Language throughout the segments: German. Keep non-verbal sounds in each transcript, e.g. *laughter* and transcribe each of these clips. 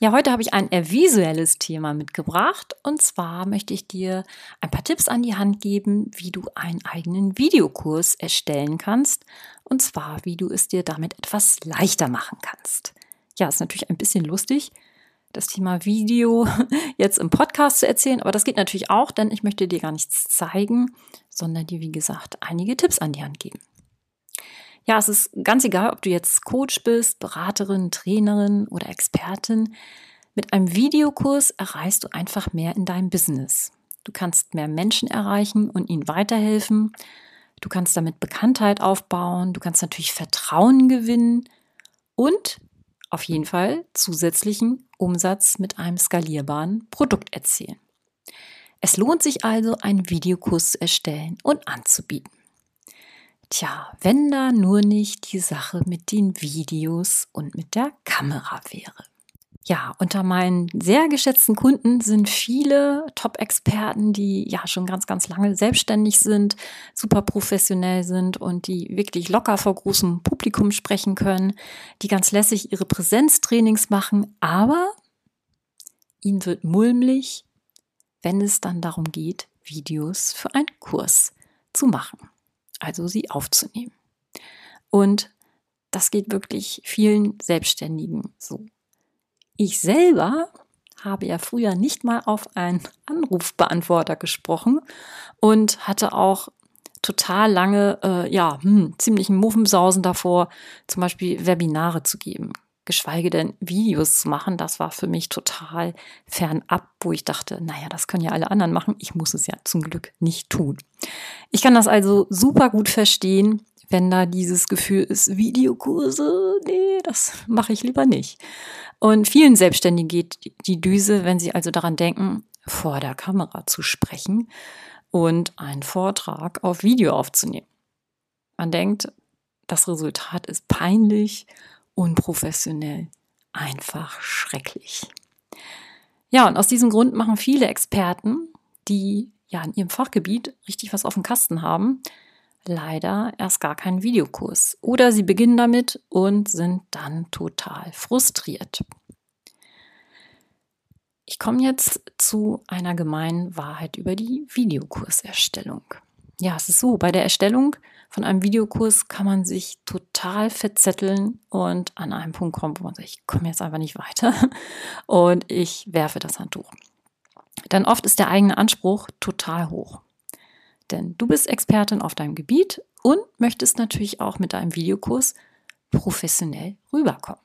Ja, heute habe ich ein eher visuelles Thema mitgebracht und zwar möchte ich dir ein paar Tipps an die Hand geben, wie du einen eigenen Videokurs erstellen kannst und zwar, wie du es dir damit etwas leichter machen kannst. Ja, ist natürlich ein bisschen lustig, das Thema Video *laughs* jetzt im Podcast zu erzählen, aber das geht natürlich auch, denn ich möchte dir gar nichts zeigen, sondern dir, wie gesagt, einige Tipps an die Hand geben. Ja, es ist ganz egal, ob du jetzt Coach bist, Beraterin, Trainerin oder Expertin. Mit einem Videokurs erreichst du einfach mehr in deinem Business. Du kannst mehr Menschen erreichen und ihnen weiterhelfen. Du kannst damit Bekanntheit aufbauen. Du kannst natürlich Vertrauen gewinnen und auf jeden Fall zusätzlichen Umsatz mit einem skalierbaren Produkt erzielen. Es lohnt sich also, einen Videokurs zu erstellen und anzubieten. Tja, wenn da nur nicht die Sache mit den Videos und mit der Kamera wäre. Ja, unter meinen sehr geschätzten Kunden sind viele Top-Experten, die ja schon ganz, ganz lange selbstständig sind, super professionell sind und die wirklich locker vor großem Publikum sprechen können, die ganz lässig ihre Präsenztrainings machen, aber ihnen wird mulmig, wenn es dann darum geht, Videos für einen Kurs zu machen also sie aufzunehmen. Und das geht wirklich vielen Selbstständigen so. Ich selber habe ja früher nicht mal auf einen *laughs* Anrufbeantworter gesprochen und hatte auch total lange, äh, ja, hm, ziemlichen Muffensausen davor, zum Beispiel Webinare zu geben geschweige denn Videos zu machen, das war für mich total fernab, wo ich dachte, naja, das können ja alle anderen machen, ich muss es ja zum Glück nicht tun. Ich kann das also super gut verstehen, wenn da dieses Gefühl ist, Videokurse, nee, das mache ich lieber nicht. Und vielen Selbstständigen geht die Düse, wenn sie also daran denken, vor der Kamera zu sprechen und einen Vortrag auf Video aufzunehmen. Man denkt, das Resultat ist peinlich unprofessionell, einfach schrecklich. Ja, und aus diesem Grund machen viele Experten, die ja in ihrem Fachgebiet richtig was auf dem Kasten haben, leider erst gar keinen Videokurs. Oder sie beginnen damit und sind dann total frustriert. Ich komme jetzt zu einer gemeinen Wahrheit über die Videokurserstellung. Ja, es ist so, bei der Erstellung von einem Videokurs kann man sich total verzetteln und an einen Punkt kommen, wo man sagt, ich komme jetzt einfach nicht weiter *laughs* und ich werfe das Handtuch. Dann oft ist der eigene Anspruch total hoch. Denn du bist Expertin auf deinem Gebiet und möchtest natürlich auch mit deinem Videokurs professionell rüberkommen.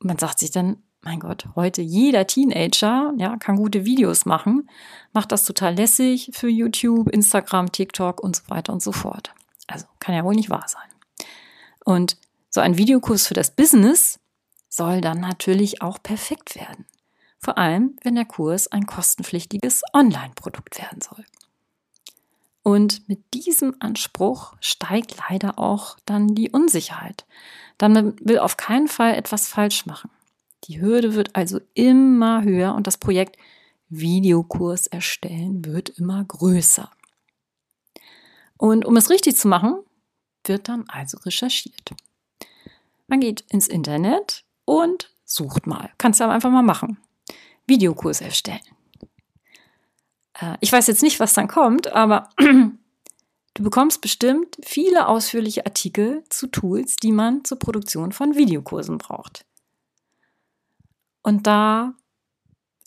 Man sagt sich dann, mein Gott, heute jeder Teenager ja, kann gute Videos machen, macht das total lässig für YouTube, Instagram, TikTok und so weiter und so fort. Also kann ja wohl nicht wahr sein. Und so ein Videokurs für das Business soll dann natürlich auch perfekt werden. Vor allem, wenn der Kurs ein kostenpflichtiges Online-Produkt werden soll. Und mit diesem Anspruch steigt leider auch dann die Unsicherheit. Dann will auf keinen Fall etwas falsch machen. Die Hürde wird also immer höher und das Projekt Videokurs erstellen wird immer größer. Und um es richtig zu machen, wird dann also recherchiert. Man geht ins Internet und sucht mal. Kannst du aber einfach mal machen. Videokurs erstellen. Äh, ich weiß jetzt nicht, was dann kommt, aber *clears throat* du bekommst bestimmt viele ausführliche Artikel zu Tools, die man zur Produktion von Videokursen braucht. Und da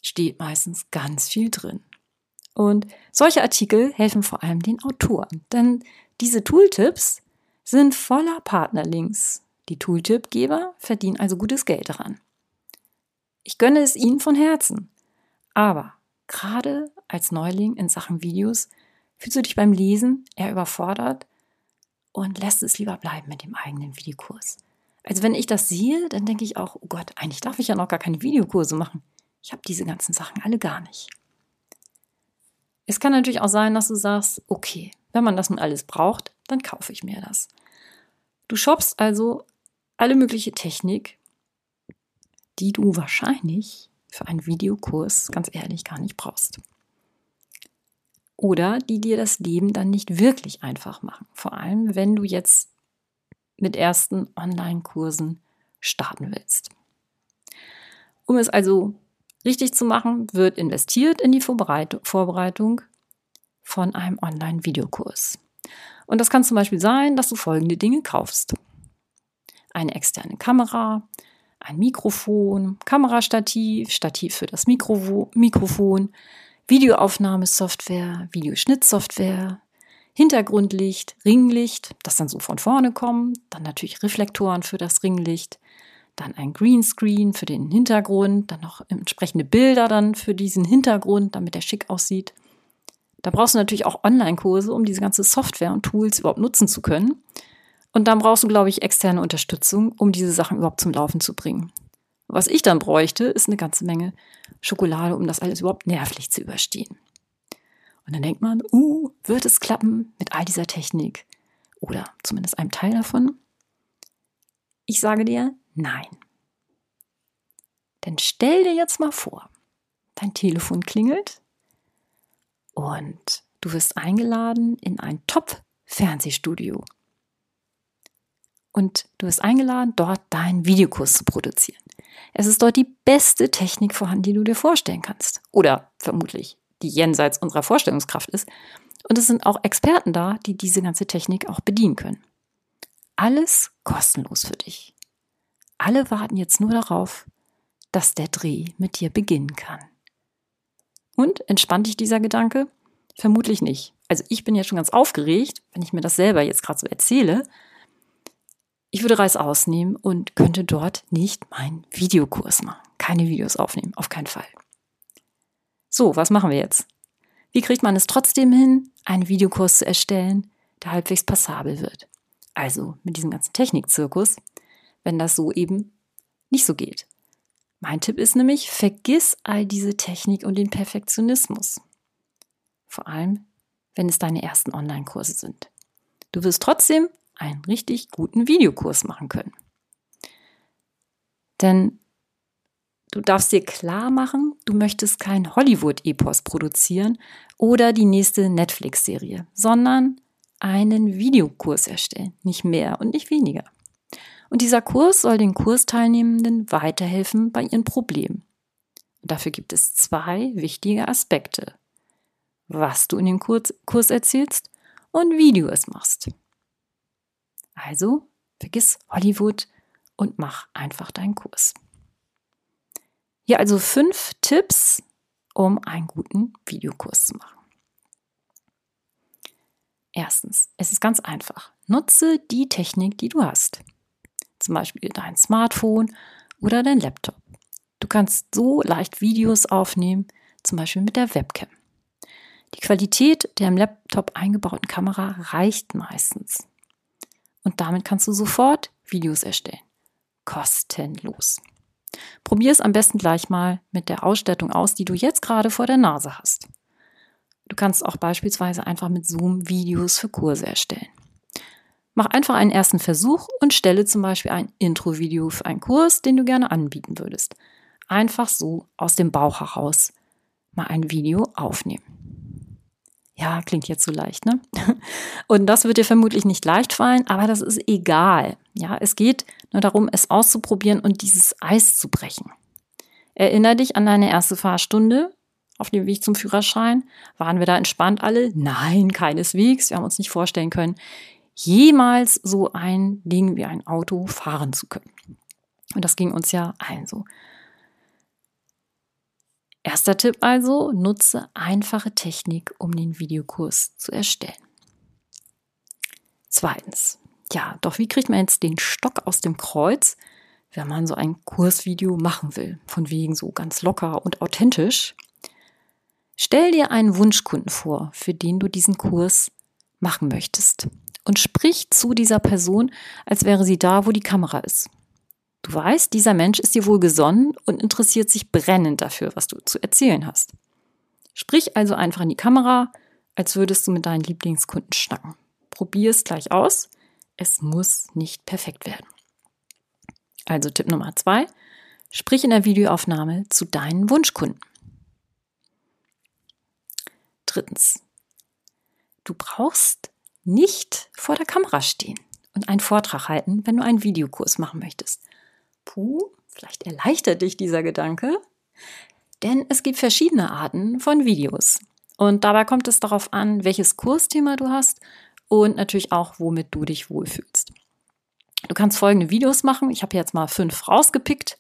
steht meistens ganz viel drin. Und solche Artikel helfen vor allem den Autoren, denn diese Tooltips sind voller Partnerlinks. Die Tooltipgeber verdienen also gutes Geld daran. Ich gönne es ihnen von Herzen. Aber gerade als Neuling in Sachen Videos fühlst du dich beim Lesen eher überfordert und lässt es lieber bleiben mit dem eigenen Videokurs. Also wenn ich das sehe, dann denke ich auch, oh Gott, eigentlich darf ich ja noch gar keine Videokurse machen. Ich habe diese ganzen Sachen alle gar nicht. Es kann natürlich auch sein, dass du sagst, okay, wenn man das nun alles braucht, dann kaufe ich mir das. Du shoppst also alle mögliche Technik, die du wahrscheinlich für einen Videokurs ganz ehrlich gar nicht brauchst. Oder die dir das Leben dann nicht wirklich einfach machen. Vor allem, wenn du jetzt mit ersten Online-Kursen starten willst. Um es also richtig zu machen, wird investiert in die Vorbereitung von einem Online-Videokurs. Und das kann zum Beispiel sein, dass du folgende Dinge kaufst. Eine externe Kamera, ein Mikrofon, Kamerastativ, Stativ für das Mikro Mikrofon, Videoaufnahmesoftware, Videoschnittsoftware, Hintergrundlicht, Ringlicht, das dann so von vorne kommt, dann natürlich Reflektoren für das Ringlicht, dann ein Greenscreen für den Hintergrund, dann noch entsprechende Bilder dann für diesen Hintergrund, damit der schick aussieht. Da brauchst du natürlich auch Online-Kurse, um diese ganze Software und Tools überhaupt nutzen zu können. Und dann brauchst du, glaube ich, externe Unterstützung, um diese Sachen überhaupt zum Laufen zu bringen. Was ich dann bräuchte, ist eine ganze Menge Schokolade, um das alles überhaupt nervlich zu überstehen. Und dann denkt man, uh, wird es klappen mit all dieser Technik? Oder zumindest einem Teil davon? Ich sage dir, nein. Denn stell dir jetzt mal vor, dein Telefon klingelt und du wirst eingeladen in ein Top-Fernsehstudio. Und du wirst eingeladen, dort deinen Videokurs zu produzieren. Es ist dort die beste Technik vorhanden, die du dir vorstellen kannst. Oder vermutlich die jenseits unserer Vorstellungskraft ist. Und es sind auch Experten da, die diese ganze Technik auch bedienen können. Alles kostenlos für dich. Alle warten jetzt nur darauf, dass der Dreh mit dir beginnen kann. Und entspannt dich dieser Gedanke? Vermutlich nicht. Also ich bin jetzt schon ganz aufgeregt, wenn ich mir das selber jetzt gerade so erzähle. Ich würde Reis ausnehmen und könnte dort nicht meinen Videokurs machen. Keine Videos aufnehmen, auf keinen Fall. So, was machen wir jetzt? Wie kriegt man es trotzdem hin, einen Videokurs zu erstellen, der halbwegs passabel wird? Also mit diesem ganzen Technikzirkus, wenn das so eben nicht so geht. Mein Tipp ist nämlich, vergiss all diese Technik und den Perfektionismus. Vor allem, wenn es deine ersten Online-Kurse sind. Du wirst trotzdem einen richtig guten Videokurs machen können. Denn Du darfst dir klar machen, du möchtest kein Hollywood-Epos produzieren oder die nächste Netflix-Serie, sondern einen Videokurs erstellen. Nicht mehr und nicht weniger. Und dieser Kurs soll den Kursteilnehmenden weiterhelfen bei ihren Problemen. Und dafür gibt es zwei wichtige Aspekte. Was du in dem Kurs, Kurs erzählst und wie du es machst. Also, vergiss Hollywood und mach einfach deinen Kurs. Hier also fünf Tipps, um einen guten Videokurs zu machen. Erstens, es ist ganz einfach. Nutze die Technik, die du hast. Zum Beispiel dein Smartphone oder dein Laptop. Du kannst so leicht Videos aufnehmen, zum Beispiel mit der Webcam. Die Qualität der im Laptop eingebauten Kamera reicht meistens. Und damit kannst du sofort Videos erstellen. Kostenlos. Probier es am besten gleich mal mit der Ausstattung aus, die du jetzt gerade vor der Nase hast. Du kannst auch beispielsweise einfach mit Zoom Videos für Kurse erstellen. Mach einfach einen ersten Versuch und stelle zum Beispiel ein Intro-Video für einen Kurs, den du gerne anbieten würdest. Einfach so aus dem Bauch heraus mal ein Video aufnehmen. Ja, klingt jetzt so leicht, ne? Und das wird dir vermutlich nicht leicht fallen, aber das ist egal. Ja, es geht nur darum, es auszuprobieren und dieses Eis zu brechen. Erinner dich an deine erste Fahrstunde auf dem Weg zum Führerschein. Waren wir da entspannt alle? Nein, keineswegs. Wir haben uns nicht vorstellen können, jemals so ein Ding wie ein Auto fahren zu können. Und das ging uns ja allen so. Erster Tipp also, nutze einfache Technik, um den Videokurs zu erstellen. Zweitens, ja, doch wie kriegt man jetzt den Stock aus dem Kreuz, wenn man so ein Kursvideo machen will? Von wegen so ganz locker und authentisch. Stell dir einen Wunschkunden vor, für den du diesen Kurs machen möchtest. Und sprich zu dieser Person, als wäre sie da, wo die Kamera ist. Du weißt, dieser Mensch ist dir wohl gesonnen und interessiert sich brennend dafür, was du zu erzählen hast. Sprich also einfach in die Kamera, als würdest du mit deinen Lieblingskunden schnacken. Probier es gleich aus. Es muss nicht perfekt werden. Also Tipp Nummer zwei, sprich in der Videoaufnahme zu deinen Wunschkunden. Drittens, du brauchst nicht vor der Kamera stehen und einen Vortrag halten, wenn du einen Videokurs machen möchtest. Puh, vielleicht erleichtert dich dieser Gedanke, denn es gibt verschiedene Arten von Videos. Und dabei kommt es darauf an, welches Kursthema du hast und natürlich auch, womit du dich wohlfühlst. Du kannst folgende Videos machen. Ich habe jetzt mal fünf rausgepickt,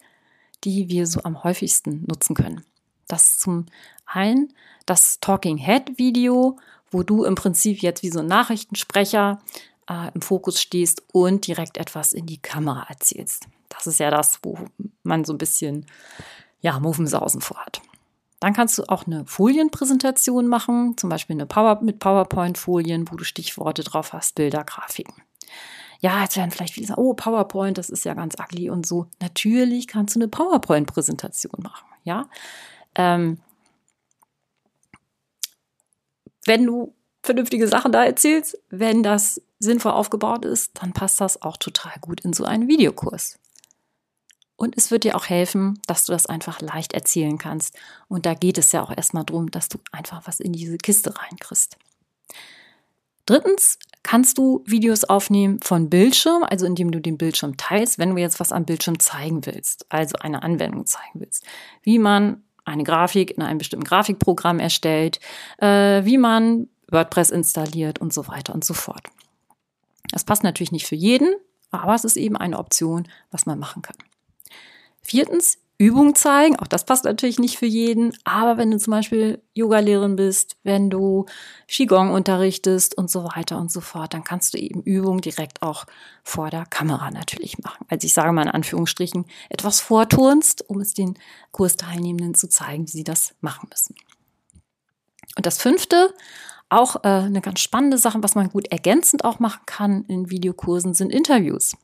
die wir so am häufigsten nutzen können. Das ist zum einen das Talking Head Video, wo du im Prinzip jetzt wie so ein Nachrichtensprecher äh, im Fokus stehst und direkt etwas in die Kamera erzählst. Das ist ja das, wo man so ein bisschen ja, Muffensausen vorhat. Dann kannst du auch eine Folienpräsentation machen, zum Beispiel eine Power mit PowerPoint-Folien, wo du Stichworte drauf hast, Bilder, Grafiken. Ja, jetzt werden vielleicht viele sagen, oh, PowerPoint, das ist ja ganz ugly und so. Natürlich kannst du eine PowerPoint-Präsentation machen, ja. Ähm, wenn du vernünftige Sachen da erzählst, wenn das sinnvoll aufgebaut ist, dann passt das auch total gut in so einen Videokurs. Und es wird dir auch helfen, dass du das einfach leicht erzählen kannst. Und da geht es ja auch erstmal darum, dass du einfach was in diese Kiste reinkriegst. Drittens kannst du Videos aufnehmen von Bildschirm, also indem du den Bildschirm teilst, wenn du jetzt was am Bildschirm zeigen willst, also eine Anwendung zeigen willst, wie man eine Grafik in einem bestimmten Grafikprogramm erstellt, äh, wie man WordPress installiert und so weiter und so fort. Das passt natürlich nicht für jeden, aber es ist eben eine Option, was man machen kann. Viertens, Übung zeigen. Auch das passt natürlich nicht für jeden. Aber wenn du zum Beispiel Yoga-Lehrerin bist, wenn du Qigong unterrichtest und so weiter und so fort, dann kannst du eben Übungen direkt auch vor der Kamera natürlich machen. Also ich sage mal in Anführungsstrichen etwas vorturnst, um es den Kursteilnehmenden zu zeigen, wie sie das machen müssen. Und das fünfte, auch äh, eine ganz spannende Sache, was man gut ergänzend auch machen kann in Videokursen, sind Interviews.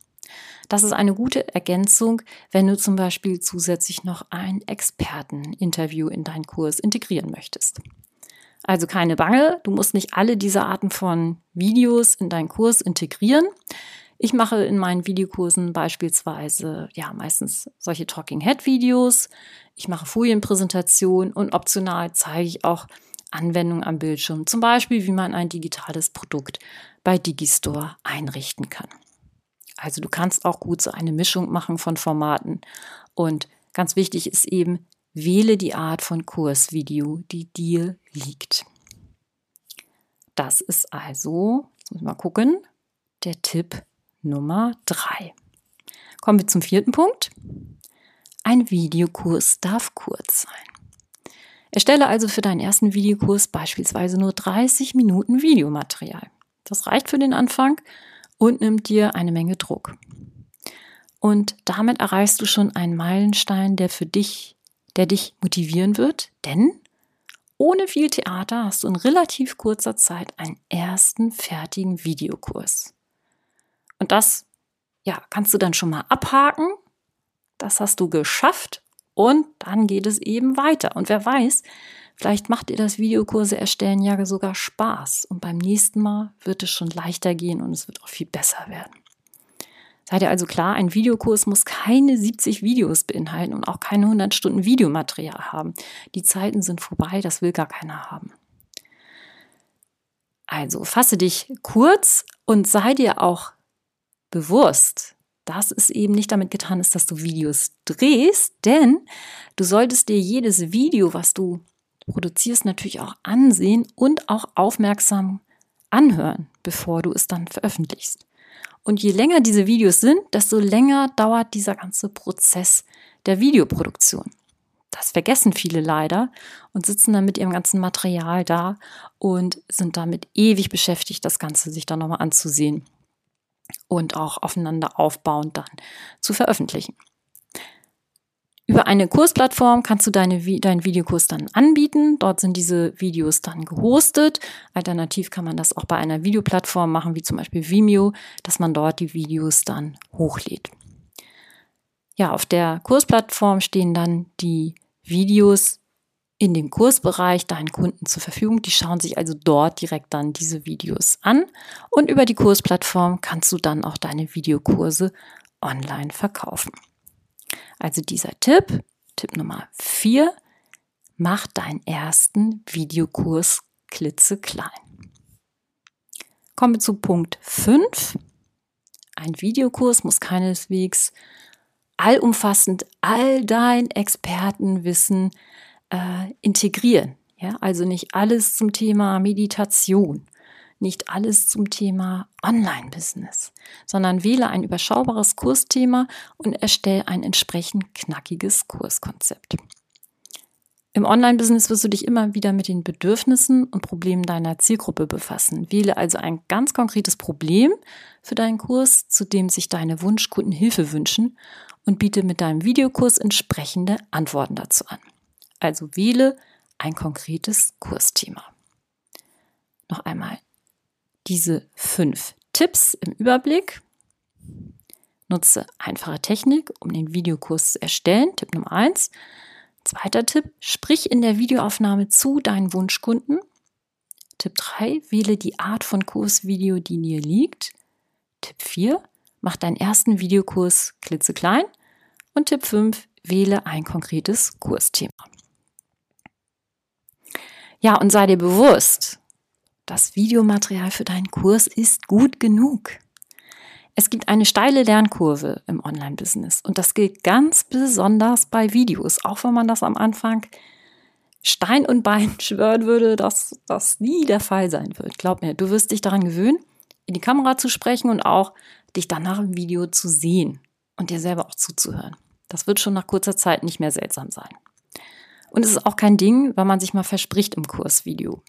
Das ist eine gute Ergänzung, wenn du zum Beispiel zusätzlich noch ein Experteninterview in deinen Kurs integrieren möchtest. Also keine Bange, du musst nicht alle diese Arten von Videos in deinen Kurs integrieren. Ich mache in meinen Videokursen beispielsweise ja meistens solche Talking Head Videos. Ich mache Folienpräsentationen und optional zeige ich auch Anwendungen am Bildschirm, zum Beispiel wie man ein digitales Produkt bei Digistore einrichten kann. Also du kannst auch gut so eine Mischung machen von Formaten. Und ganz wichtig ist eben, wähle die Art von Kursvideo, die dir liegt. Das ist also, jetzt muss ich mal gucken, der Tipp Nummer drei. Kommen wir zum vierten Punkt. Ein Videokurs darf kurz sein. Erstelle also für deinen ersten Videokurs beispielsweise nur 30 Minuten Videomaterial. Das reicht für den Anfang und nimmt dir eine Menge Druck. Und damit erreichst du schon einen Meilenstein, der für dich, der dich motivieren wird, denn ohne viel Theater hast du in relativ kurzer Zeit einen ersten fertigen Videokurs. Und das, ja, kannst du dann schon mal abhaken. Das hast du geschafft und dann geht es eben weiter. Und wer weiß, Vielleicht macht ihr das Videokurse erstellen ja sogar Spaß und beim nächsten Mal wird es schon leichter gehen und es wird auch viel besser werden. Seid ihr also klar, ein Videokurs muss keine 70 Videos beinhalten und auch keine 100 Stunden Videomaterial haben. Die Zeiten sind vorbei, das will gar keiner haben. Also fasse dich kurz und sei dir auch bewusst, dass es eben nicht damit getan ist, dass du Videos drehst, denn du solltest dir jedes Video, was du produzierst, natürlich auch ansehen und auch aufmerksam anhören, bevor du es dann veröffentlichst. Und je länger diese Videos sind, desto länger dauert dieser ganze Prozess der Videoproduktion. Das vergessen viele leider und sitzen dann mit ihrem ganzen Material da und sind damit ewig beschäftigt, das Ganze sich dann nochmal anzusehen und auch aufeinander aufbauend dann zu veröffentlichen. Über eine Kursplattform kannst du deine, deinen Videokurs dann anbieten. Dort sind diese Videos dann gehostet. Alternativ kann man das auch bei einer Videoplattform machen, wie zum Beispiel Vimeo, dass man dort die Videos dann hochlädt. Ja, auf der Kursplattform stehen dann die Videos in dem Kursbereich deinen Kunden zur Verfügung. Die schauen sich also dort direkt dann diese Videos an und über die Kursplattform kannst du dann auch deine Videokurse online verkaufen. Also dieser Tipp, Tipp Nummer vier, mach deinen ersten Videokurs klitzeklein. Kommen wir zu Punkt 5. Ein Videokurs muss keineswegs allumfassend all dein Expertenwissen äh, integrieren. Ja, also nicht alles zum Thema Meditation, nicht alles zum Thema Online-Business, sondern wähle ein überschaubares Kursthema und erstelle ein entsprechend knackiges Kurskonzept. Im Online-Business wirst du dich immer wieder mit den Bedürfnissen und Problemen deiner Zielgruppe befassen. Wähle also ein ganz konkretes Problem für deinen Kurs, zu dem sich deine Wunschkunden Hilfe wünschen und biete mit deinem Videokurs entsprechende Antworten dazu an. Also wähle ein konkretes Kursthema. Noch einmal diese fünf Tipps im Überblick. Nutze einfache Technik, um den Videokurs zu erstellen. Tipp Nummer eins. Zweiter Tipp, sprich in der Videoaufnahme zu deinen Wunschkunden. Tipp 3, wähle die Art von Kursvideo, die dir liegt. Tipp 4, mach deinen ersten Videokurs klitzeklein. Und Tipp 5, wähle ein konkretes Kursthema. Ja, und sei dir bewusst, das Videomaterial für deinen Kurs ist gut genug. Es gibt eine steile Lernkurve im Online-Business und das gilt ganz besonders bei Videos, auch wenn man das am Anfang Stein und Bein *laughs* schwören würde, dass das nie der Fall sein wird. Glaub mir, du wirst dich daran gewöhnen, in die Kamera zu sprechen und auch dich danach im Video zu sehen und dir selber auch zuzuhören. Das wird schon nach kurzer Zeit nicht mehr seltsam sein. Und es ist auch kein Ding, wenn man sich mal verspricht im Kursvideo.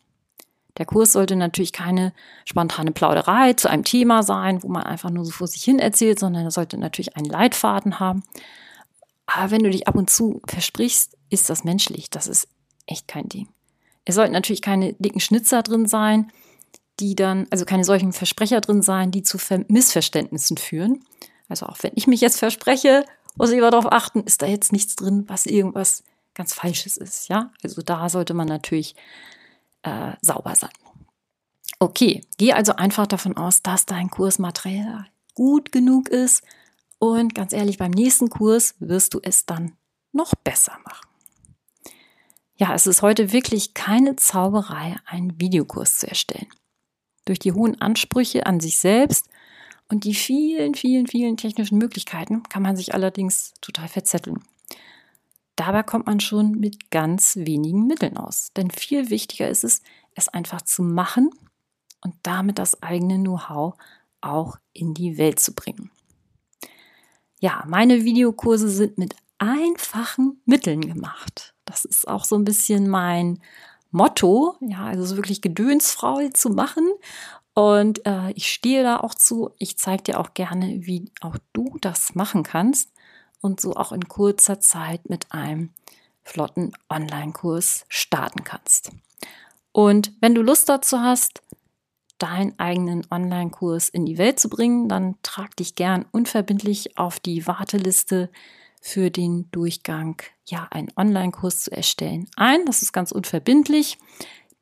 Der Kurs sollte natürlich keine spontane Plauderei zu einem Thema sein, wo man einfach nur so vor sich hin erzählt, sondern er sollte natürlich einen Leitfaden haben. Aber wenn du dich ab und zu versprichst, ist das menschlich. Das ist echt kein Ding. Es sollten natürlich keine dicken Schnitzer drin sein, die dann, also keine solchen Versprecher drin sein, die zu Missverständnissen führen. Also auch wenn ich mich jetzt verspreche, muss ich aber darauf achten, ist da jetzt nichts drin, was irgendwas ganz Falsches ist. Ja, also da sollte man natürlich äh, sauber sein. Okay, geh also einfach davon aus, dass dein Kursmaterial gut genug ist und ganz ehrlich, beim nächsten Kurs wirst du es dann noch besser machen. Ja, es ist heute wirklich keine Zauberei, einen Videokurs zu erstellen. Durch die hohen Ansprüche an sich selbst und die vielen, vielen, vielen technischen Möglichkeiten kann man sich allerdings total verzetteln. Dabei kommt man schon mit ganz wenigen Mitteln aus. Denn viel wichtiger ist es, es einfach zu machen und damit das eigene Know-how auch in die Welt zu bringen. Ja, meine Videokurse sind mit einfachen Mitteln gemacht. Das ist auch so ein bisschen mein Motto, ja, also so wirklich gedönsfrau zu machen. Und äh, ich stehe da auch zu. Ich zeige dir auch gerne, wie auch du das machen kannst und so auch in kurzer Zeit mit einem flotten Online-Kurs starten kannst. Und wenn du Lust dazu hast, deinen eigenen Online-Kurs in die Welt zu bringen, dann trag dich gern unverbindlich auf die Warteliste für den Durchgang, ja, einen Online-Kurs zu erstellen ein. Das ist ganz unverbindlich.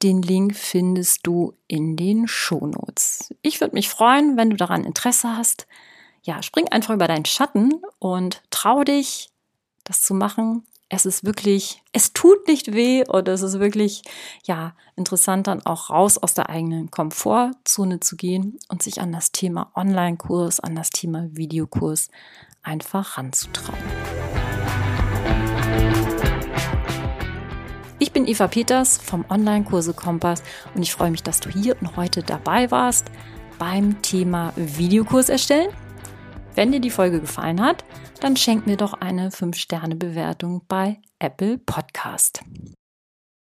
Den Link findest du in den Shownotes. Ich würde mich freuen, wenn du daran Interesse hast ja, spring einfach über deinen Schatten und trau dich, das zu machen. Es ist wirklich, es tut nicht weh und es ist wirklich, ja, interessant dann auch raus aus der eigenen Komfortzone zu gehen und sich an das Thema Online-Kurs, an das Thema Videokurs einfach ranzutrauen. Ich bin Eva Peters vom Online-Kurse Kompass und ich freue mich, dass du hier und heute dabei warst beim Thema Videokurs erstellen. Wenn dir die Folge gefallen hat, dann schenk mir doch eine 5-Sterne-Bewertung bei Apple Podcast.